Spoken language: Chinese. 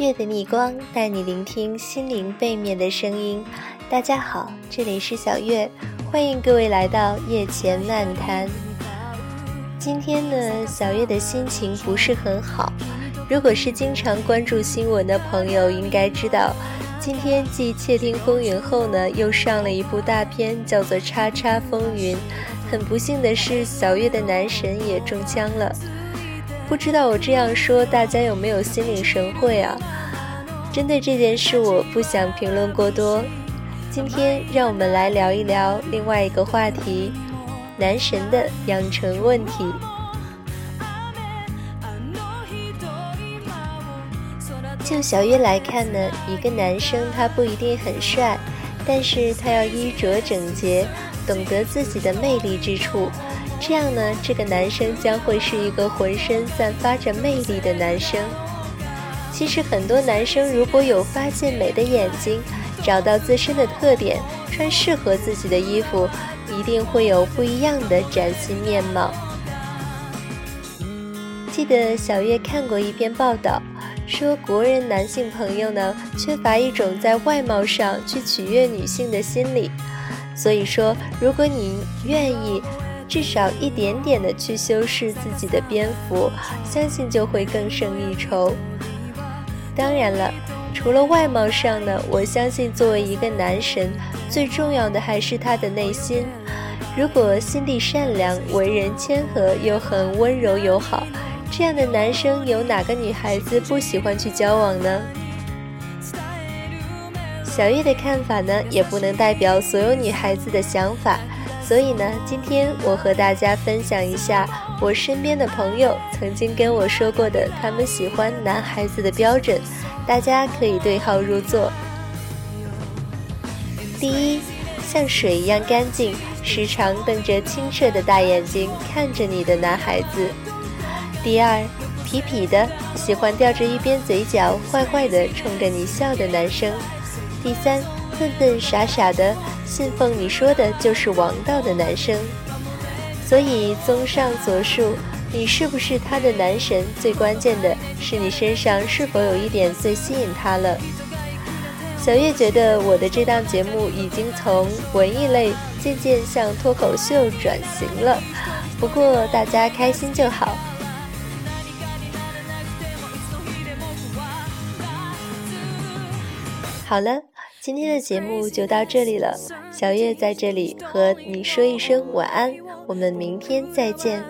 月的逆光带你聆听心灵背面的声音。大家好，这里是小月，欢迎各位来到夜前漫谈。今天呢，小月的心情不是很好。如果是经常关注新闻的朋友，应该知道，今天继《窃听风云》后呢，又上了一部大片，叫做《叉叉风云》。很不幸的是，小月的男神也中枪了。不知道我这样说，大家有没有心领神会啊？针对这件事，我不想评论过多。今天让我们来聊一聊另外一个话题：男神的养成问题。就小月来看呢，一个男生他不一定很帅，但是他要衣着整洁，懂得自己的魅力之处，这样呢，这个男生将会是一个浑身散发着魅力的男生。其实很多男生如果有发现美的眼睛，找到自身的特点，穿适合自己的衣服，一定会有不一样的崭新面貌。记得小月看过一篇报道。说国人男性朋友呢，缺乏一种在外貌上去取悦女性的心理，所以说，如果你愿意至少一点点的去修饰自己的蝙蝠，相信就会更胜一筹。当然了，除了外貌上呢，我相信作为一个男神，最重要的还是他的内心。如果心地善良，为人谦和，又很温柔友好。这样的男生有哪个女孩子不喜欢去交往呢？小月的看法呢，也不能代表所有女孩子的想法，所以呢，今天我和大家分享一下我身边的朋友曾经跟我说过的他们喜欢男孩子的标准，大家可以对号入座。第一，像水一样干净，时常瞪着清澈的大眼睛看着你的男孩子。第二，痞痞的，喜欢吊着一边嘴角，坏坏的冲着你笑的男生；第三，笨笨傻傻的，信奉你说的就是王道的男生。所以，综上所述，你是不是他的男神？最关键的是你身上是否有一点最吸引他了。小月觉得我的这档节目已经从文艺类渐渐向脱口秀转型了，不过大家开心就好。好了，今天的节目就到这里了。小月在这里和你说一声晚安，我们明天再见。